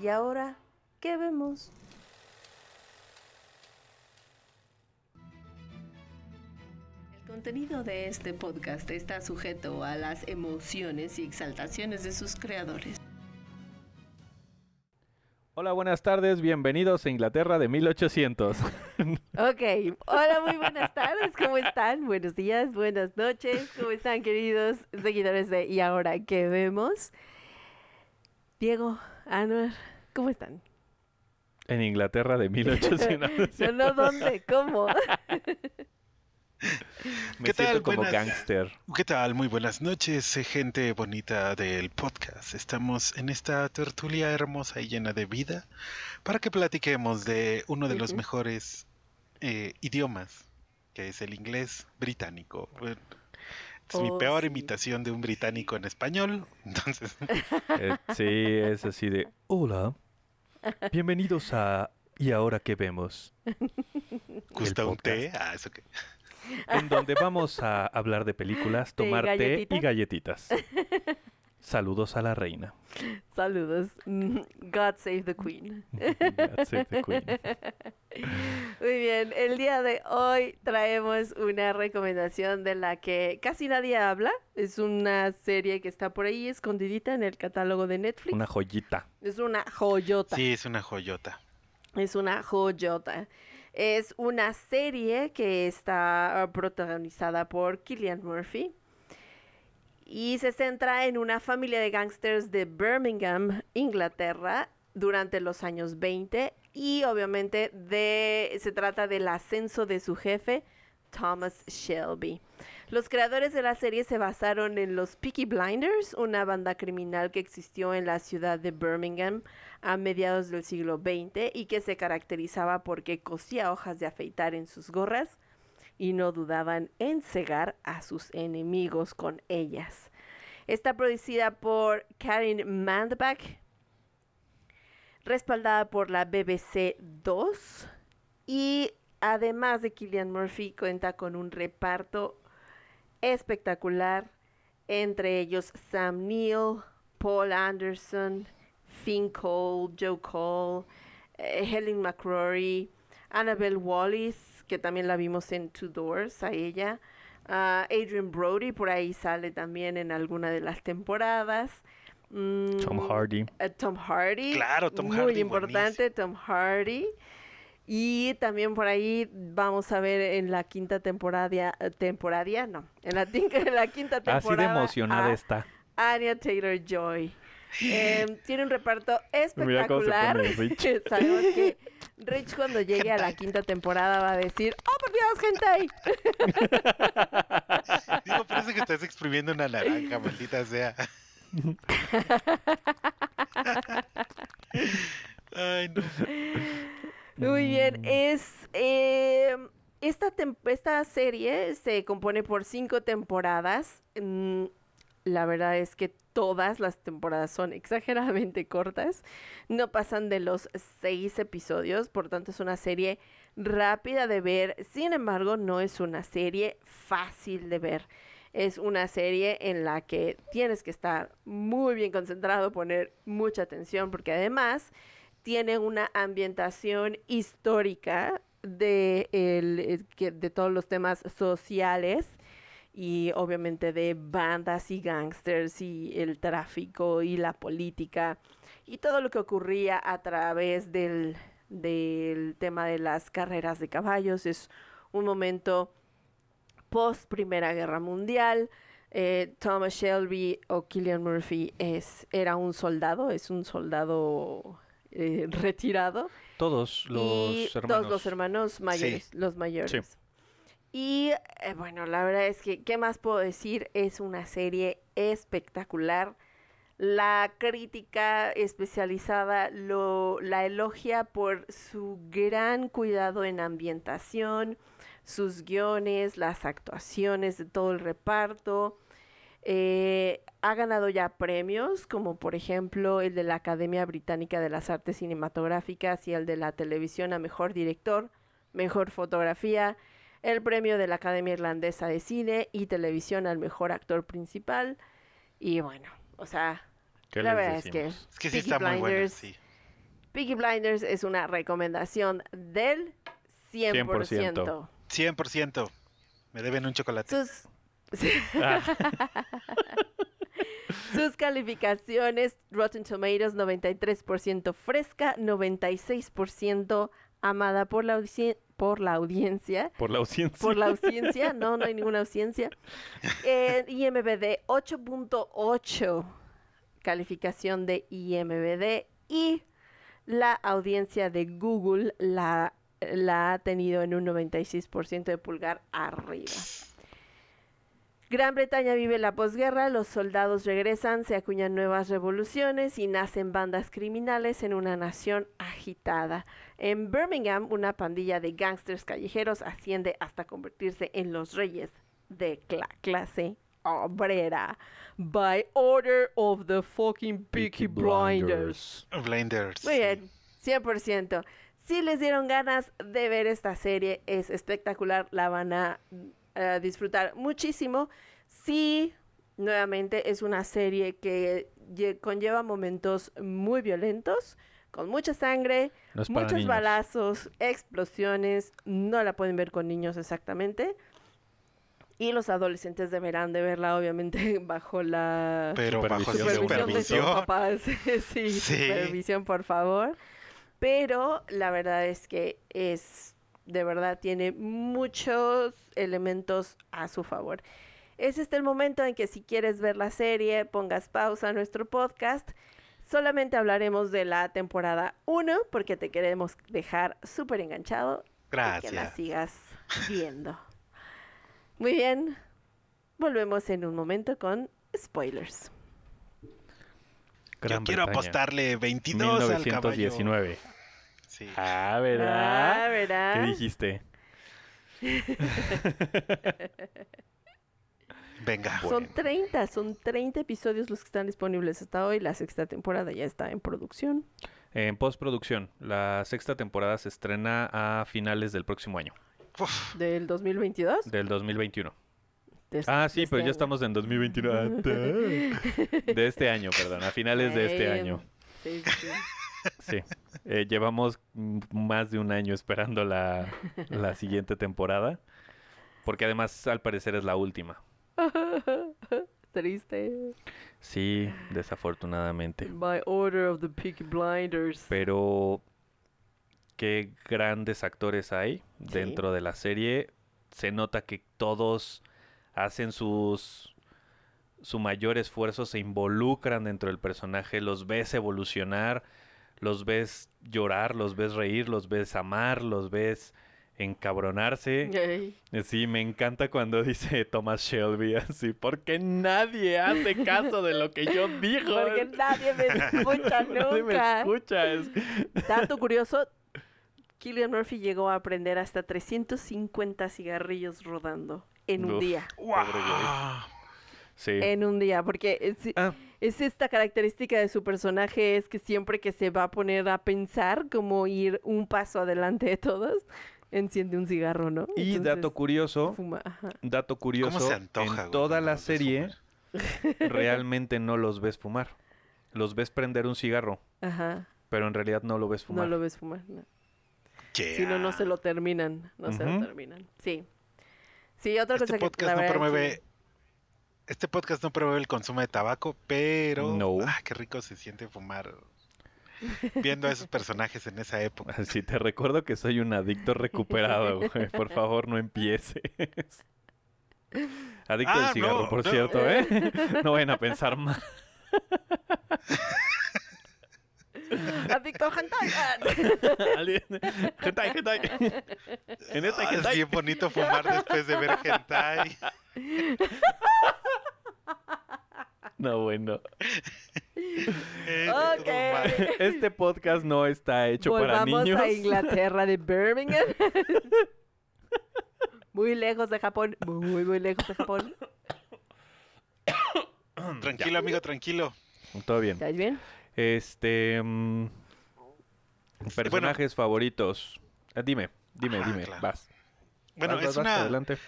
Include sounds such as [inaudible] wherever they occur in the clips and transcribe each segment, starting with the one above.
¿Y ahora qué vemos? El contenido de este podcast está sujeto a las emociones y exaltaciones de sus creadores. Hola, buenas tardes, bienvenidos a Inglaterra de 1800. [laughs] Ok, hola, muy buenas tardes, ¿cómo están? Buenos días, buenas noches, ¿cómo están queridos seguidores de Y ahora qué vemos? Diego, Anuar, ¿cómo están? en Inglaterra de 1800. No, [laughs] no, ¿dónde? ¿Cómo? [laughs] Me ¿Qué tal? como Buenas- gángster. ¿Qué tal? Muy buenas noches, eh, gente bonita del podcast. Estamos en esta tertulia hermosa y llena de vida para que platiquemos de uno de los mejores eh, idiomas, que es el inglés británico. Es mi Oh, peor sí. imitación de un británico en español, [laughs] entonces Eh, sí, es así de, hola, bienvenidos a ¿Y ahora qué vemos? [laughs] gusta un té. Ah, eso que. [laughs] En donde vamos a hablar de películas, ¿De tomar té y galletitas. Saludos a la reina. Saludos. Mm, God save the Queen. God save the Queen. Muy bien, el día de hoy traemos una recomendación de la que casi nadie habla. Es una serie que está por ahí escondidita en el catálogo de Netflix. Una joyita. Es una joyota. Sí, es una joyota. Es una joyota. Es una serie que está ah, protagonizada por Killian Murphy y se centra en una familia de gángsters de Birmingham, Inglaterra, durante los años 20 y obviamente se trata del ascenso de su jefe, Thomas Shelby. Los creadores de la serie se basaron en los Peaky Blinders, una banda criminal que existió en la ciudad de Birmingham a mediados del siglo XX y que se caracterizaba porque cosía hojas de afeitar en sus gorras y no dudaban en cegar a sus enemigos con ellas. Está producida por Karen Mandbach, respaldada por la BBC 2 y además de Killian Murphy cuenta con un reparto espectacular, entre ellos Sam Neill, Paul Anderson, Finn Cole, Joe Cole, eh, Helen McCrory, Annabelle Wallis, que también la vimos en Two Doors, a ella, ah, Adrian Brody, por ahí sale también en alguna de las temporadas. Mm, Tom Hardy. eh, Tom Hardy. Claro, Tom Muy Hardy, importante, Tom Hardy. Y también por ahí vamos a ver en la quinta temporada, temporada no, en la, [laughs] en la quinta temporada. Así de emocionada a está. Anya Taylor Joy. [laughs] tiene un reparto Mira cómo se espectacular. pone Rich. [laughs] Sabemos que Rich cuando llegue a la quinta temporada va a decir, ¡Oh, por Dios, gente! Digo, parece que estás exprimiendo una naranja, maldita sea. Muy bien, es eh, esta, esta serie se compone por cinco temporadas. Mm, la verdad es que todas las temporadas son exageradamente cortas. No pasan de los seis episodios, por tanto es una serie rápida de ver. Sin embargo, no es una serie fácil de ver. Es una serie en la que tienes que estar muy bien concentrado, poner mucha atención, porque además tiene una ambientación histórica de, el- eh, de todos los temas sociales y obviamente de bandas y gangsters y el tráfico y la política y todo lo que ocurría a través del, del tema de las carreras de caballos. Es un momento post Primera Guerra Mundial. Eh, Thomas Shelby o Killian Murphy es, era un soldado, es un soldado eh, retirado. Todos los y hermanos. todos los hermanos mayores, los mayores. Y eh, bueno, la verdad es que, ¿qué más puedo decir? Es una serie espectacular. La crítica especializada lo, la elogia por su gran cuidado en ambientación, sus guiones, las actuaciones de todo el reparto. Eh, ha ganado ya premios, como por ejemplo el de la Academia Británica de las Artes Cinematográficas y el de la televisión a Mejor Director, Mejor Fotografía, el premio de la Academia Irlandesa de Cine y Televisión al Mejor Actor Principal. Y bueno, o sea, ¿Qué la verdad es que? Es que sí Peaky está muy buena, Blinders. sí. Peaky Blinders es una recomendación del 100%. 100%. Me deben un chocolate. Sus, Ah, [laughs] sus calificaciones, Rotten Tomatoes 93% fresca, 96% amada por la, por la audiencia. por la ausencia. Por la audiencia, no, no hay ninguna audiencia. En IMBD 8.8 calificación de IMBD y la audiencia de Google la, la ha tenido en un 96% de pulgar arriba. Gran Bretaña vive la posguerra, los soldados regresan, se acuñan nuevas revoluciones y nacen bandas criminales en una nación agitada. En Birmingham, una pandilla de gángsters callejeros asciende hasta convertirse en los reyes de la clase obrera. By order of the fucking Peaky Blinders. Blinders. Muy bien, 100%. Si les dieron ganas de ver esta serie, es espectacular, la van a disfrutar muchísimo. Sí, nuevamente es una serie que lle- conlleva momentos muy violentos, con mucha sangre, No muchos niños. balazos, explosiones. No la pueden ver con niños exactamente. Y los adolescentes deberán de verla, obviamente, [laughs] bajo la Pero bajo su Supervisión supervisión de sus supervisión. papás. [laughs] sí, Sí. supervisión, por favor. Pero la verdad es que es, de verdad, tiene muchos elementos a su favor. Es este el momento en que si quieres ver la serie, pongas pausa a nuestro podcast. Solamente hablaremos de la temporada 1 porque te queremos dejar súper enganchado y que la Gracias. sigas viendo. Muy bien. Volvemos en un momento con spoilers. Gran Yo quiero Bretaña. apostarle 22 al caballo. 1919. Sí. Ah, ¿verdad? Ah, ¿verdad? ¿Qué dijiste? [laughs] Venga. Son 30, son 30 episodios los que están disponibles hasta hoy. La sexta temporada ya está en producción. En postproducción, la sexta temporada se estrena a finales del próximo año, Uf, ¿Del 2022? del 2021. De Ah, sí, este pero ya año. estamos en 2021. Ah, ta. De este año, perdón, a finales de este año. Sí, sí, sí. Sí. Eh, llevamos más de un año esperando la, la siguiente temporada. Porque además, al parecer, es la última. [laughs] Triste. Sí, desafortunadamente. By order of the Peaky Blinders. Pero qué grandes actores hay Sí. dentro de la serie. Se nota que todos hacen sus su mayor esfuerzo, se involucran dentro del personaje, los ves evolucionar, los ves llorar, los ves reír, los ves amar, los ves encabronarse. Sí, me encanta cuando [laughs] dice Thomas Shelby así, porque nadie hace caso de lo que yo [laughs] digo. Porque nadie me [laughs] escucha Nadie me nunca. escucha. es- Dato curioso, Killian Murphy llegó a aprender hasta 350 cigarrillos rodando en un Uf, día. En un día, porque es, Ah, es esta característica de su personaje, es que siempre que se va a poner a pensar como ir un paso adelante de todos, enciende un cigarro, ¿no? y dato curioso, fuma, dato curioso, se antoja, güey, en toda la serie realmente no los ves fumar. Los ves prender un cigarro, Ajá, pero en realidad no lo ves fumar. no lo ves fumar. no. Yeah. Si no, no se lo terminan, no se lo terminan. Sí. Sí, otra Este cosa que la podcast no promueve. sí. Este podcast no promueve el consumo de tabaco, pero. No. Ah, qué rico se siente fumar. Viendo a esos personajes en esa época. [laughs] Así te recuerdo que soy un adicto recuperado, [laughs] güey. Por favor, no empieces. Adicto Ah, al cigarro, no, por no. cierto, ¿eh? [laughs] No vayan a pensar mal. [laughs] Adicto al hentai. [laughs] Alguien- Hentai, hentai. En esta es hentai. bien bonito fumar después de ver hentai. [laughs] No, bueno. Ok. todo mal. Este podcast no está hecho para Volvamos niños. a Inglaterra de Birmingham. muy lejos de Japón. Muy, muy lejos de Japón. Tranquilo, amigo, tranquilo. Todo bien. ¿Estás bien? Este. mm, personajes favoritos. Ah, dime, dime, Ah, dime. claro. Vas. Bueno, Vas, es vas, vas, una, adelante.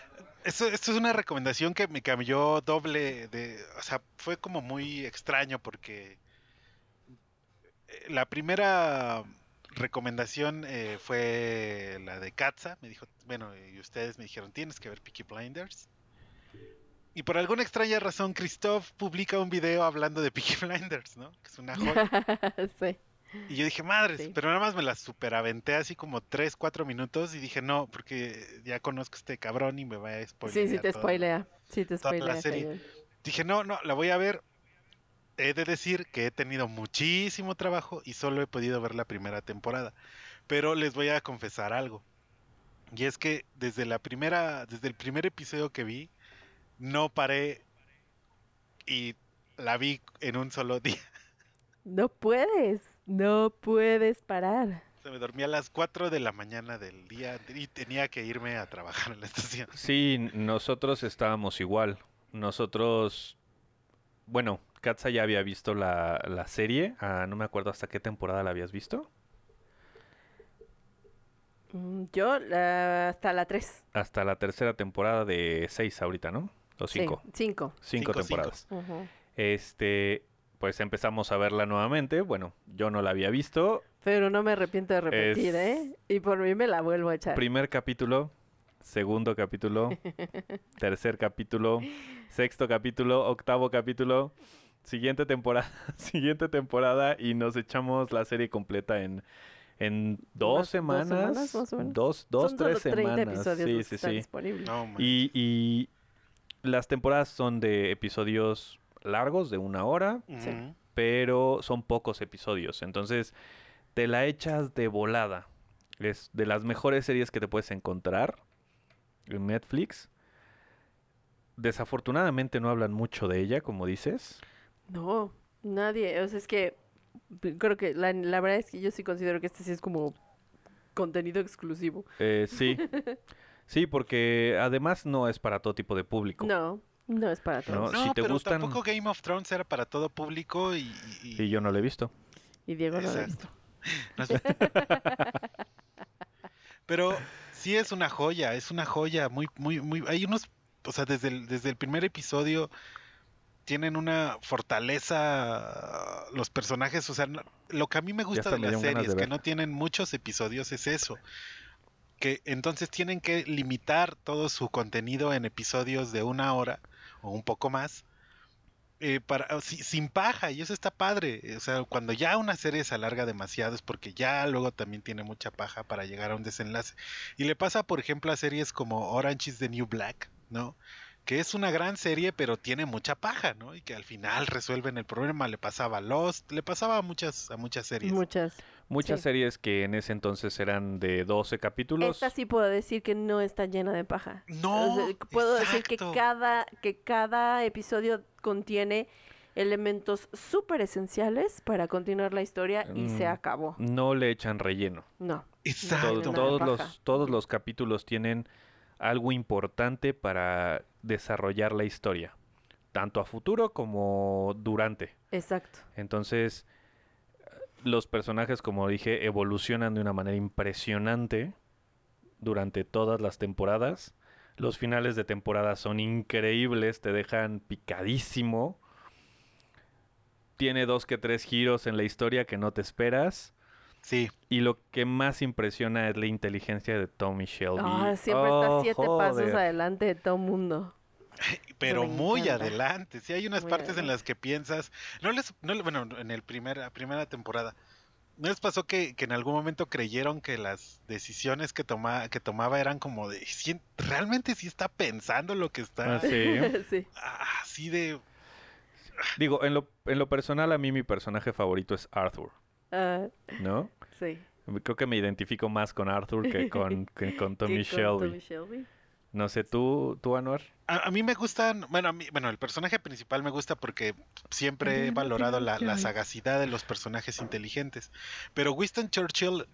Esto, esto es una recomendación que me cambió doble de, o sea, fue como muy extraño porque eh, la primera recomendación eh, fue la de Katza, me dijo, bueno, y ustedes me dijeron, tienes que ver Peaky Blinders. Y por alguna extraña razón, Christoph publica un video hablando de Peaky [laughs] Blinders, ¿no? Que es una joya. [laughs] sí. Y yo dije, madres, Sí. pero nada más me la superaventé así como 3, 4 minutos y dije, no, porque ya conozco a este cabrón y me va a spoilear. Sí, sí te todo". spoilea. Sí te toda la spoilea. serie. Dije, no, no, la voy a ver. He de decir que he tenido muchísimo trabajo y solo he podido ver la primera temporada. Pero les voy a confesar algo. Y es que desde la primera, desde el primer episodio que vi, no paré y la vi en un solo día. [laughs] No puedes. No puedes parar. Se me dormía a las 4 de la mañana del día y tenía que irme a trabajar en la estación. Sí, nosotros estábamos igual. Nosotros. Bueno, Katza ya había visto la, la serie. Ah, no me acuerdo hasta qué temporada la habías visto. Mm, Yo la- hasta la 3. Hasta la tercera temporada de seis ahorita, ¿no? O cinco. Sí, 5. Cinco Cinco, cinco. temporadas. Este. Pues empezamos a verla nuevamente. Bueno, yo no la había visto. Pero no me arrepiento de repetir, Es- ¿eh? Y por mí me la vuelvo a echar. Primer capítulo, segundo capítulo, [laughs] tercer capítulo, sexto capítulo, octavo capítulo, siguiente temporada, [laughs] siguiente temporada y nos echamos la serie completa en, en dos Unas dos semanas, semanas, más o menos. dos, dos, Son tres solo 30 semanas. episodios Sí, sí, sí. disponibles. No, man. Y, y las temporadas son de episodios largos, de una hora, Sí. Pero son pocos episodios. Entonces, te la echas de volada. Es de las mejores series que te puedes encontrar en Netflix. Desafortunadamente no hablan mucho de ella, como dices. No, nadie. O sea, es que creo que la, la verdad es que yo sí considero que este sí es como contenido exclusivo. Eh, sí. [laughs] Sí, porque además no es para todo tipo de público. No, no es para No, todos. No, si te pero gustan- tampoco Game of Thrones era para todo público y... y- Y yo no lo he visto. Y Diego no lo ha Exacto. visto. [laughs] no pero sí es una joya, es una joya muy, muy, muy... Hay unos, o sea, desde el, desde el primer episodio tienen una fortaleza los personajes, o sea, no- lo que a mí me gusta de las series de que no tienen muchos episodios es eso. Que entonces tienen que limitar todo su contenido en episodios de una hora o un poco más eh, para, sin paja, y eso está padre. O sea, cuando ya una serie se alarga demasiado es porque ya luego también tiene mucha paja para llegar a un desenlace. Y le pasa, por ejemplo, a series como Orange is the New Black, ¿no? Que es una gran serie, pero tiene mucha paja, ¿no? Y que al final resuelven el problema. Le pasaba a Lost, le pasaba a muchas, a muchas series. Muchas. Muchas Sí. series que en ese entonces eran de 12 capítulos. Esta sí puedo decir que no está llena de paja. No, O sea, puedo decir que cada, que cada episodio contiene elementos súper esenciales para continuar la historia y se Mm. acabó. No le echan relleno. No. Exacto. Todo- todos, los, todos los capítulos tienen algo importante para desarrollar la historia, tanto a futuro como durante. Exacto. Entonces, los personajes, como dije, evolucionan de una manera impresionante durante todas las temporadas. Los finales de temporada son increíbles, te dejan picadísimo. Tiene dos que tres giros en la historia que no te esperas. Sí, Y lo que más impresiona es la inteligencia de Tommy Shelby. Ah, siempre está Oh, siete pasos adelante de todo mundo. pero muy encanta. adelante. Sí, hay unas Muy partes en las que piensas. No les, no, le- bueno, en el primer, la primera temporada. ¿No les pasó que, que en algún momento creyeron que las decisiones que, toma, que tomaba eran como de. "Sí, ¿Realmente sí está pensando lo que está? Ah, sí. [laughs] sí. Así de. Digo, en lo, en lo personal, a mí mi personaje favorito es Arthur, Ah, ¿no? sí. Creo que me identifico más con Arthur que con, [laughs] que con Tommy ¿Qué con Shelby. Tommy Shelby? No sé, ¿tú, tú Anuar? A, a mí me gustan, bueno, a mí, bueno, el personaje principal me gusta porque siempre he valorado la, la sagacidad de los personajes inteligentes. Pero Winston Churchill,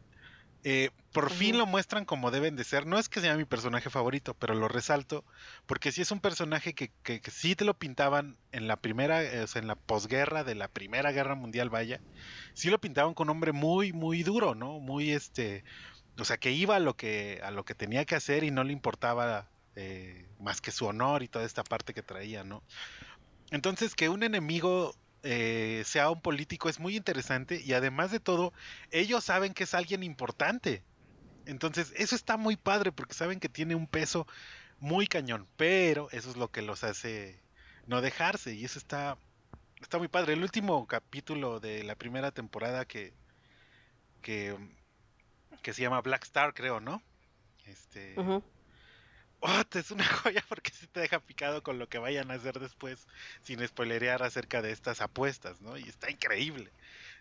eh, por fin lo muestran como deben de ser. No es que sea mi personaje favorito, pero lo resalto porque sí es un personaje que, que, que sí te lo pintaban en la primera, eh, o sea, en la posguerra de la Primera Guerra Mundial, vaya. Sí lo pintaban con un hombre muy, muy duro, ¿no? Muy este. O sea, que iba a lo que, a lo que tenía que hacer y no le importaba eh, más que su honor y toda esta parte que traía, ¿no? Entonces, que un enemigo eh, sea un político es muy interesante y además de todo, ellos saben que es alguien importante. Entonces, eso está muy padre porque saben que tiene un peso muy cañón, pero eso es lo que los hace no dejarse y eso está está muy padre. El último capítulo de la primera temporada que que que se llama Black Star, creo, ¿no? Este te es una [laughs] joya porque sí te deja picado con lo que vayan a hacer después, sin spoilerear acerca de estas apuestas, ¿no? Y está increíble.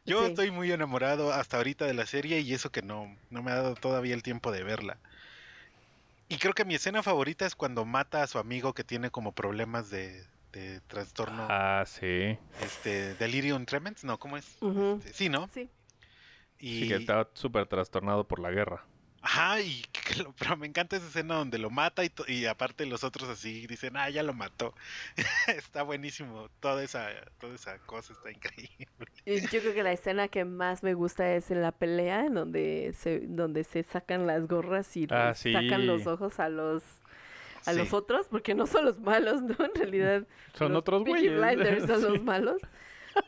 Yo Sí. estoy muy enamorado hasta ahorita de la serie y eso que no, no me ha dado todavía el tiempo de verla. Y creo que mi escena favorita es cuando mata a su amigo que tiene como problemas de, de trastorno, Ah, sí. este, delirium tremens, ¿no? ¿Cómo es? Este, sí, ¿no? Sí. Y, Sí, que estaba súper trastornado por la guerra. Ajá, y [laughs] que lo- pero me encanta esa escena donde lo mata y, y aparte los otros así dicen, ah, ya lo mató. [laughs] está buenísimo, toda esa, toda esa cosa está increíble. Yo creo que la escena que más me gusta es en la pelea, en donde se, donde se sacan las gorras y Ah, sacan los ojos a los a Sí. los otros, porque no son los malos, ¿no? En realidad Son los otros güeyes. Blinders son los [laughs] malos.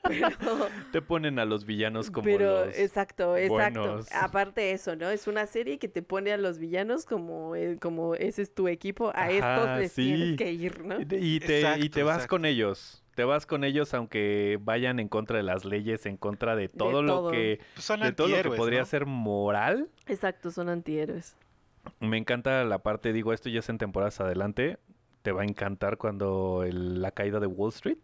Pero, [laughs] Te ponen a los villanos como pero los... exacto, exacto. buenos. Aparte de eso, ¿no? Es una serie que te pone a los villanos como, eh, como ese es tu equipo, a estos les sí. tienes que ir, ¿no? Y te, y te, y Exacto, te vas exacto. con ellos. Te vas con ellos aunque vayan en contra de las leyes, en contra de todo lo todo. que... Pues son De todo lo que podría ¿no? ser moral. Exacto, son antihéroes. Me encanta la parte, digo, esto ya es en temporadas adelante. Te va a encantar cuando el- la caída de Wall Street.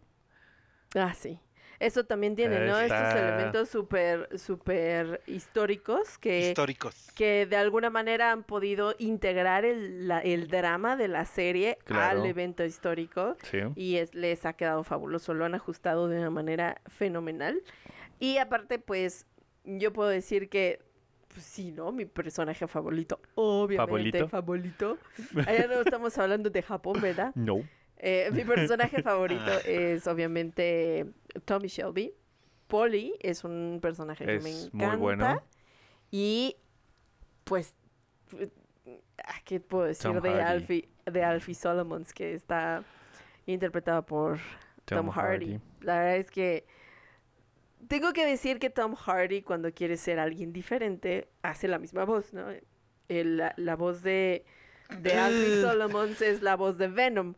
Ah, sí. Eso también tiene, ¿no? Estos elementos súper, súper históricos que, históricos. que de alguna manera han podido integrar el, la- el drama de la serie Claro. al evento histórico Sí. y es, les ha quedado fabuloso, lo han ajustado de una manera fenomenal. Y aparte, pues, yo puedo decir que, pues sí, ¿no? Mi personaje favorito, obviamente, favorito. Allá no estamos hablando de Japón, ¿verdad? No. Eh, mi personaje favorito es obviamente Tommy Shelby. Polly es un personaje que me encanta. muy bueno. Y pues, ah, ¿qué puedo decir Tom de Hardy. Alfie, de Alfie Solomons que está interpretado por Tom, Hardy. La verdad es que tengo que decir que Tom Hardy cuando quiere ser alguien diferente hace la misma voz, ¿no? El- la, la voz de, de Alfie [clears throat] Solomons es la voz de Venom.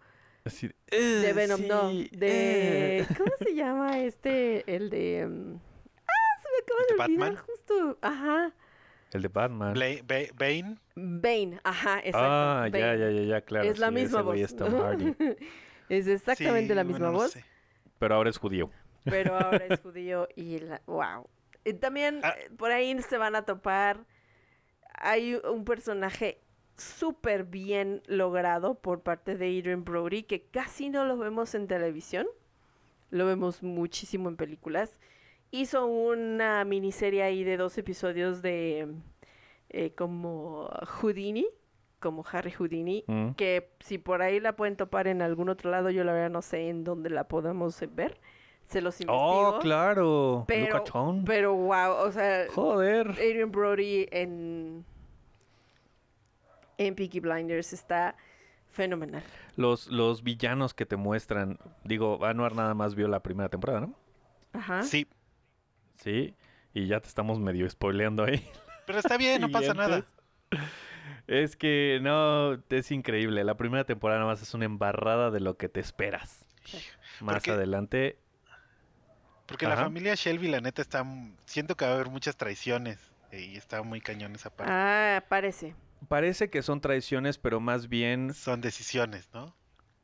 Así De "Eh, Venom, no. De. eh". [laughs] ¿Cómo se llama este? El de. mm, Ah, se me acaba ¿El de de olvidar Batman? justo. Ajá. El de Batman. Bla- Bane, Bane, ajá, exacto. ah, ya, Bane. ya, ya, ya, claro. es la sí, misma voz. es Tom Hardy. [laughs] es exactamente sí, la misma bueno, no voz, sé. Pero ahora es judío. pero ahora es [laughs] judío y la, wow. Y también Ah. eh, por ahí se van a topar. Hay un personaje súper bien logrado por parte de Adrian Brody que casi no lo vemos en televisión. Lo vemos muchísimo en películas. Hizo una miniserie ahí de dos episodios de eh, como Houdini, como Harry Houdini, Mm. que si por ahí la pueden topar en algún otro lado, yo la verdad no sé en dónde la podamos eh, ver. Se los investigo. Oh, claro. Pero, Luca pero wow, o sea, Joder. Adrian Brody en en Peaky Blinders está fenomenal. Los, los villanos que te muestran. Digo, Anuar nada más vio la primera temporada, ¿no? Ajá. Sí, Sí. Y ya te estamos medio spoileando ahí. pero está bien, no pasa nada. Es que no, es increíble. La primera temporada nada más es una embarrada de lo que te esperas. Más Porque- adelante, Porque la familia Shelby, la neta, está. Siento que va a haber muchas traiciones. eh, Y está muy cañón esa parte. Ah, parece. Parece que son traiciones, pero más bien Son decisiones, ¿no?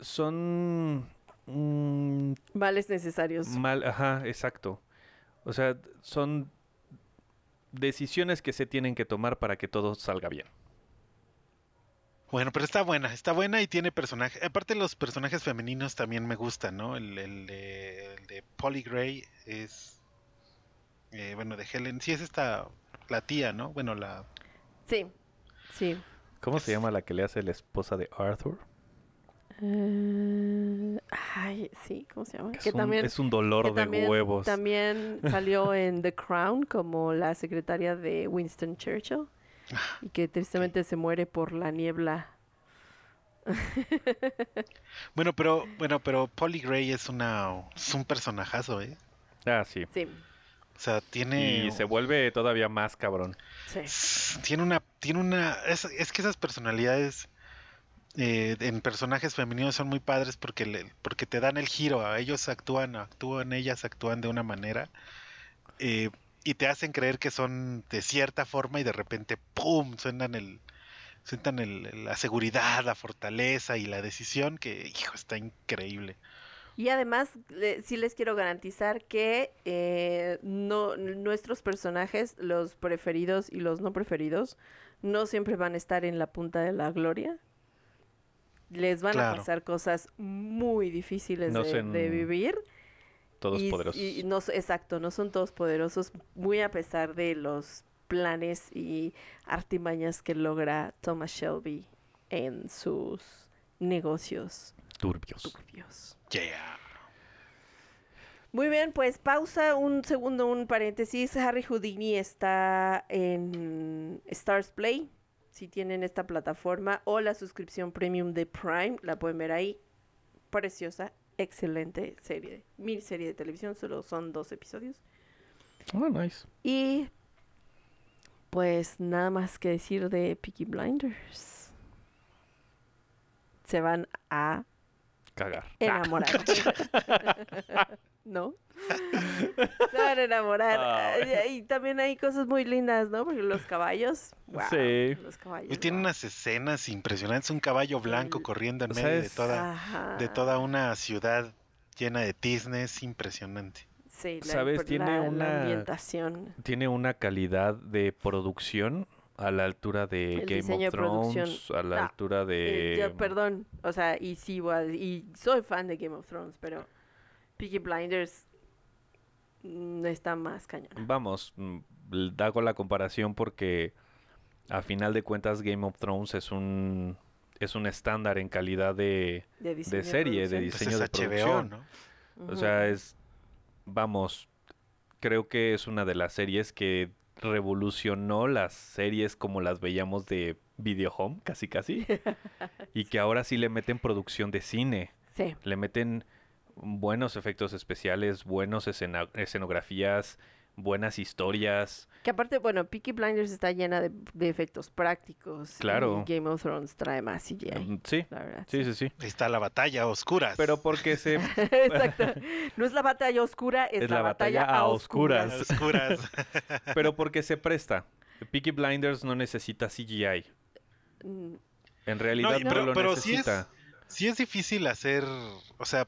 son mm, Vales necesarios. mal, ajá, exacto. O sea, son decisiones que se tienen que tomar para que todo salga bien. Bueno, pero está buena, está buena y tiene personajes. Aparte, los personajes femeninos también me gustan, ¿no? El, el de, el de Polly Gray es. eh, bueno, de Helen. Sí, es esta. La tía, ¿no? Bueno, la. Sí, sí. ¿Cómo se llama la que le hace la esposa de Arthur? Eh, ay, sí, ¿cómo se llama? Que es, un, es un dolor que de también- huevos. También [laughs] salió en The Crown como la secretaria de Winston Churchill y que tristemente se muere por la niebla. [laughs] Bueno, pero. Bueno, pero Polly Gray es una. Es un personajazo, ¿eh? Ah, sí. Sí, sea, tiene. Y se vuelve todavía más cabrón. sí. Tiene una. Tiene una. Es, es que esas personalidades. eh, en personajes femeninos son muy padres porque le- porque te dan el giro a ellos actúan actúan ellas actúan de una manera eh, y te hacen creer que son de cierta forma y de repente pum suenan el sueltan el- la seguridad la fortaleza y la decisión que hijo está increíble Y además, le- sí les quiero garantizar que eh, no, nuestros personajes, los preferidos y los no preferidos, no siempre van a estar en la punta de la gloria. Les van a pasar cosas muy difíciles No de, vivir. Todos y, poderosos. y no, exacto, no son todos poderosos, muy a pesar de los planes y artimañas que logra Thomas Shelby en sus negocios Turbios. turbios. Yeah Muy bien, pues pausa un segundo, un paréntesis. Harry Houdini está en Stars Play. Si tienen esta plataforma o la suscripción premium de Prime, la pueden ver ahí. Preciosa, excelente serie. Mil serie de televisión, solo son dos episodios. Oh, nice. Y pues nada más que decir de Peaky Blinders. Se van a Cagar. [laughs] enamorar. ¿No? Se van a enamorar. Ay. Y, y también hay cosas muy lindas, ¿no? Porque los caballos. guau, Sí. Los caballos. y tiene unas escenas impresionantes un caballo blanco corriendo en O sea, medio de toda Ajá. de toda una ciudad llena de tiznes impresionante Sí, la, ¿Sabes? la- Tiene la una- ambientación. Tiene una calidad de producción a la altura de El Game diseño of de producción. Thrones, a la No, altura Eh, de... yo, perdón, o sea, y sí, y soy fan de Game of Thrones, pero Peaky Blinders mm, está más cañón. Vamos, mm, l- hago la comparación porque a final de cuentas Game of Thrones es un es un estándar en calidad de, De, diseño serie, de producción. Pues diseño es de HBO, producción. ¿no? o sea, es vamos, creo que es una de las series que revolucionó las series como las veíamos de Video Home, casi casi, [laughs] y que ahora sí le meten producción de cine. Sí, Le meten buenos efectos especiales, buenos escena- escenografías, buenas historias. que aparte, bueno, Peaky Blinders está llena de, de efectos prácticos. Claro. Y Game of Thrones trae más CGI, Mm, Sí, la verdad. sí, sí, sí. Ahí está la batalla a oscuras Pero porque se [laughs] [laughs] Exacto. No es la batalla oscura, es, Es la, la batalla, batalla a a a oscuras. oscuras [laughs] pero porque se presta. Peaky Blinders no necesita CGI. Mm, En realidad no, pero- lo pero sí es- necesita. sí es difícil hacer o sea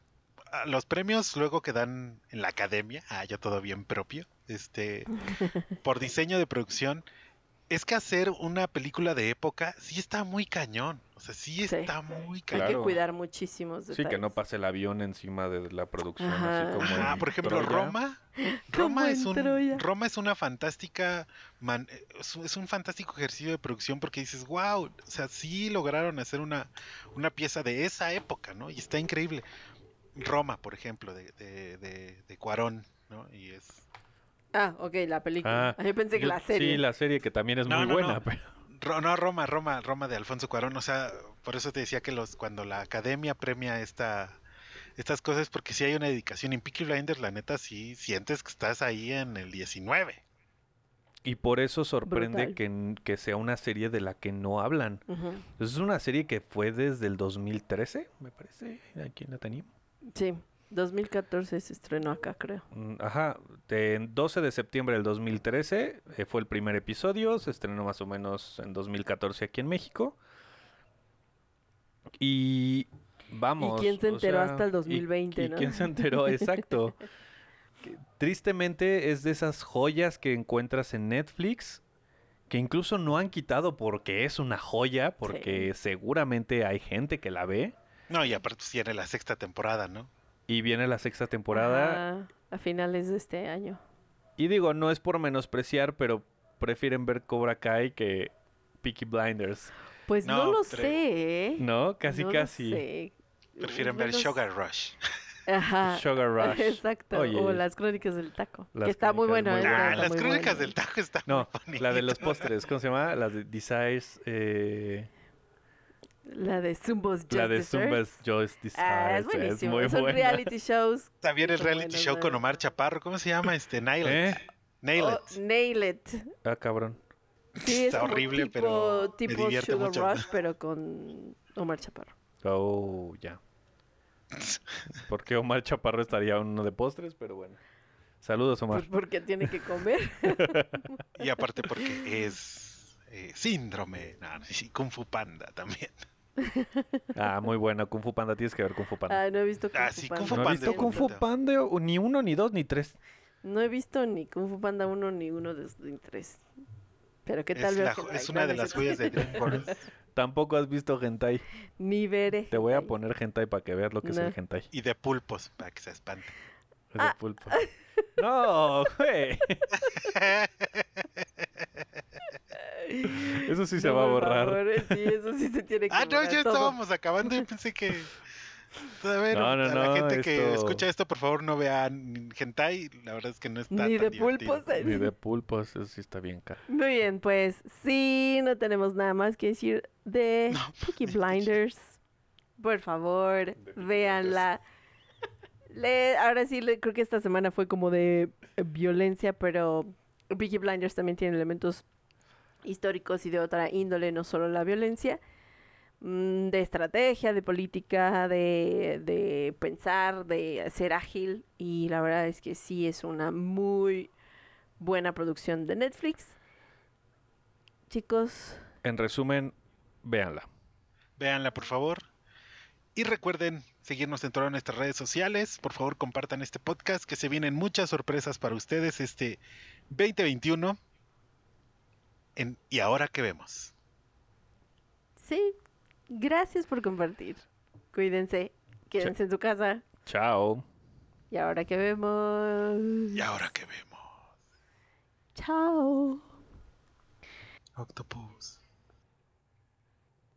los premios luego que dan en la academia ah ya todo bien propio este [laughs] por diseño de producción es que hacer una película de época sí está muy cañón o sea sí Sí. está muy Hay cañón que Claro. cuidar muchísimos Sí, detalles. que no pase el avión encima de la producción, Ajá. así como Ajá, por ejemplo, Troya. Roma. [laughs] Roma es un. Roma es una fantástica man- es un- es un fantástico ejercicio de producción porque dices, wow, o sea, sí lograron hacer una, una pieza de esa época, ¿no? Y está increíble. Roma, por ejemplo, de, de, de, de Cuarón, ¿no? Y es Ah, ok, la película. Ah, Yo pensé que Yo- la serie. Sí, la serie que también es No, muy no, buena. no. pero- Ro- no, Roma, Roma, Roma de Alfonso Cuarón, o sea, por eso te decía que los cuando la academia premia esta estas cosas porque si hay una dedicación en Peaky Blinders, la neta sí sientes que estás ahí en el 19. Y por eso sorprende que, que sea una serie de la que no hablan. Es una serie que fue desde el 2013, me parece, aquí en la teníamos. Sí, 2014 se estrenó acá, creo. Mm, Ajá, de 12 de septiembre del 2013 eh, fue el primer episodio, se estrenó más o menos en 2014 aquí en México. Y vamos. quién se o enteró sea, hasta el y- 2020, y no? quién se enteró? [laughs] Exacto. Que Tristemente es de esas joyas que encuentras en Netflix que incluso no han quitado porque es una joya, porque seguramente hay gente que la ve. No, y aparte pues, tiene la sexta temporada, ¿no? Y viene la sexta temporada. Ajá, a finales de este año. Y digo, no es por menospreciar, pero prefieren ver Cobra Kai que Peaky Blinders. Pues no, No, lo sé, ¿eh? ¿No? Casi, No lo casi. sé. Prefieren ver Sugar Rush. [laughs] Ajá. Sugar Rush. Exacto. Oye. O las crónicas del taco. Las que está muy buena. Ah, está las muy crónicas buena. del taco están No, muy la de los postres, ¿cómo se llama? La de Desires. Eh, La de Zumbos Just la de Dessert. Zumbas Just Desires. Ah, es buenísimo. muy Son buena. reality shows. [laughs] También el reality show con. Omar Chaparro. ¿Cómo se llama? Este, Nail. [laughs] ¿Eh? Nail Oh, It. nail It. Ah, cabrón. Sí, es Está horrible, tipo, pero me tipo divierte Sugar mucho. Rush, pero con Omar Chaparro. Oh, ya. [laughs] Porque Omar Chaparro estaría uno de postres, pero bueno. Saludos, Omar. Pues porque tiene que comer. Y aparte porque es eh, síndrome. No, no, sí, Kung Fu Panda también. Ah, muy bueno. Kung Fu Panda, tienes que ver Kung Fu Panda. Ah, no he visto Kung Ah, Fu sí, Panda. Kung Fu ¿No he Panda visto Kung Fu. Panda? Ni uno, ni dos, ni tres. No he visto ni Kung Fu Panda 1 ni uno los tres. Pero qué tal Es, la- hentai? es una No, de las joyas de DreamWorks. [laughs] Tampoco has visto hentai. Ni veré. Te voy a poner hentai para que veas lo que es el hentai. y de pulpos, para que se espante. Es de Ah. pulpo. No, güey. [laughs] Eso sí se No, va a por borrar. favor, Sí, eso sí se tiene que Ah, no, ya todo. estábamos acabando. Yo pensé que. A ver, No, no, a la no, gente que escucha esto, por favor, no vean hentai. La verdad es que no está Ni tan de divertido. pulpos. eh. Ni de pulpos, eso sí está bien caro. Muy bien, pues sí, no tenemos nada más que decir de Peaky Blinders. Por favor, véanla. Le- ahora sí, le- creo que esta semana fue como de violencia, pero Peaky Blinders también tiene elementos históricos y de otra índole, no solo la violencia, mm, de estrategia, de política, de, de pensar, de ser ágil. Y la verdad es que sí es una muy buena producción de Netflix. Chicos, En resumen, véanla. Véanla, por favor. Y recuerden seguirnos en todas nuestras redes sociales. Por favor, compartan este podcast, que se vienen muchas sorpresas para ustedes este 2021. En ¿Y ahora qué vemos? sí, gracias por compartir. Cuídense, quédense en su casa. Chao. Y ahora que vemos. ¿Y ahora qué vemos? Chao. Octopus.